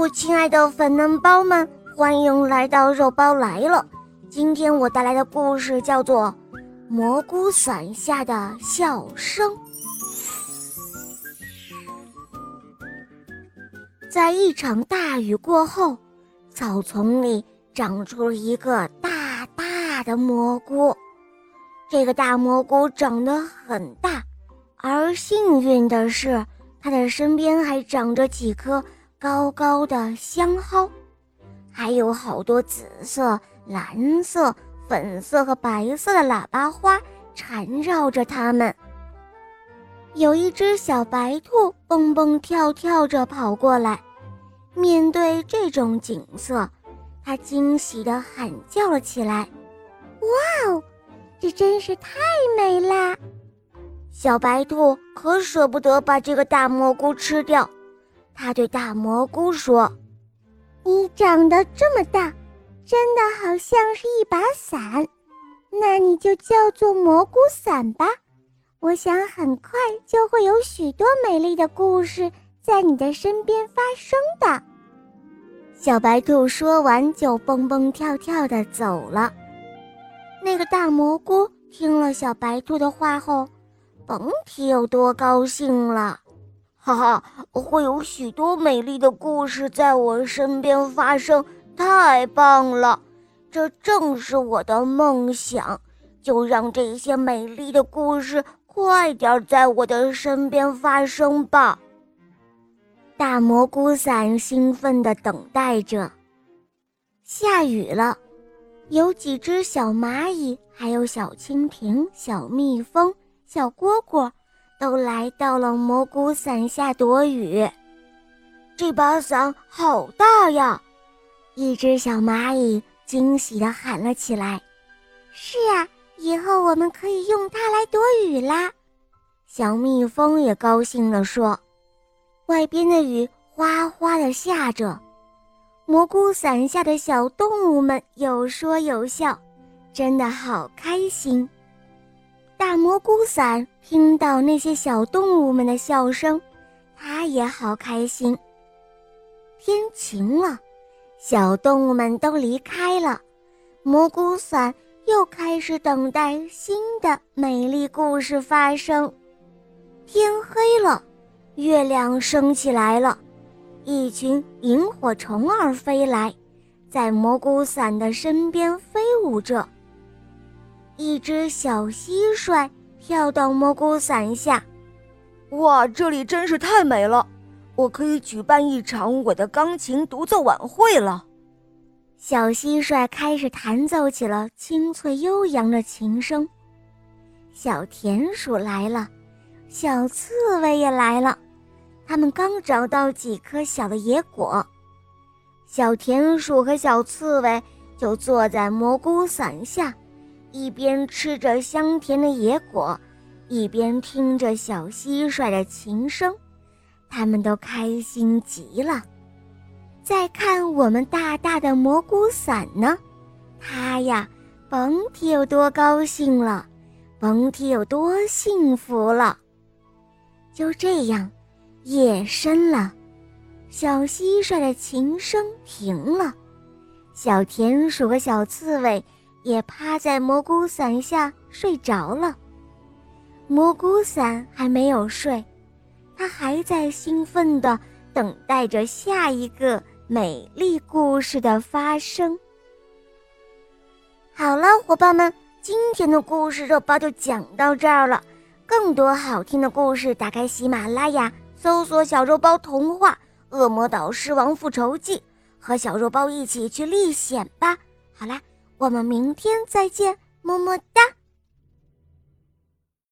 我亲爱的粉嫩包们，欢迎来到肉包来了。今天我带来的故事叫做《蘑菇伞下的笑声》。在一场大雨过后，草丛里长出了一个大大的蘑菇。这个大蘑菇长得很大，而幸运的是，它的身边还长着几颗。高高的香蒿，还有好多紫色、蓝色、粉色和白色的喇叭花缠绕着它们。有一只小白兔蹦蹦跳跳着跑过来，面对这种景色，它惊喜地喊叫了起来：“哇哦，这真是太美啦！”小白兔可舍不得把这个大蘑菇吃掉。他对大蘑菇说：“你长得这么大，真的好像是一把伞，那你就叫做蘑菇伞吧。我想很快就会有许多美丽的故事在你的身边发生的。”小白兔说完，就蹦蹦跳跳地走了。那个大蘑菇听了小白兔的话后，甭提有多高兴了。哈哈，会有许多美丽的故事在我身边发生，太棒了！这正是我的梦想，就让这些美丽的故事快点在我的身边发生吧。大蘑菇伞兴奋地等待着。下雨了，有几只小蚂蚁，还有小蜻蜓、小蜜蜂、小蝈蝈。都来到了蘑菇伞下躲雨。这把伞好大呀！一只小蚂蚁惊喜地喊了起来：“是啊，以后我们可以用它来躲雨啦！”小蜜蜂也高兴地说：“外边的雨哗哗地下着，蘑菇伞下的小动物们有说有笑，真的好开心。”大蘑菇伞听到那些小动物们的笑声，它也好开心。天晴了，小动物们都离开了，蘑菇伞又开始等待新的美丽故事发生。天黑了，月亮升起来了，一群萤火虫儿飞来，在蘑菇伞的身边飞舞着。一只小蟋蟀跳到蘑菇伞下，哇，这里真是太美了！我可以举办一场我的钢琴独奏晚会了。小蟋蟀开始弹奏起了清脆悠扬的琴声。小田鼠来了，小刺猬也来了，它们刚找到几颗小的野果，小田鼠和小刺猬就坐在蘑菇伞下。一边吃着香甜的野果，一边听着小蟋蟀的琴声，他们都开心极了。再看我们大大的蘑菇伞呢，它呀，甭提有多高兴了，甭提有多幸福了。就这样，夜深了，小蟋蟀的琴声停了，小田鼠和小刺猬。也趴在蘑菇伞下睡着了。蘑菇伞还没有睡，它还在兴奋地等待着下一个美丽故事的发生。好了，伙伴们，今天的故事肉包就讲到这儿了。更多好听的故事，打开喜马拉雅，搜索“小肉包童话《恶魔岛狮王复仇记》，和小肉包一起去历险吧。好啦。我们明天再见，么么哒。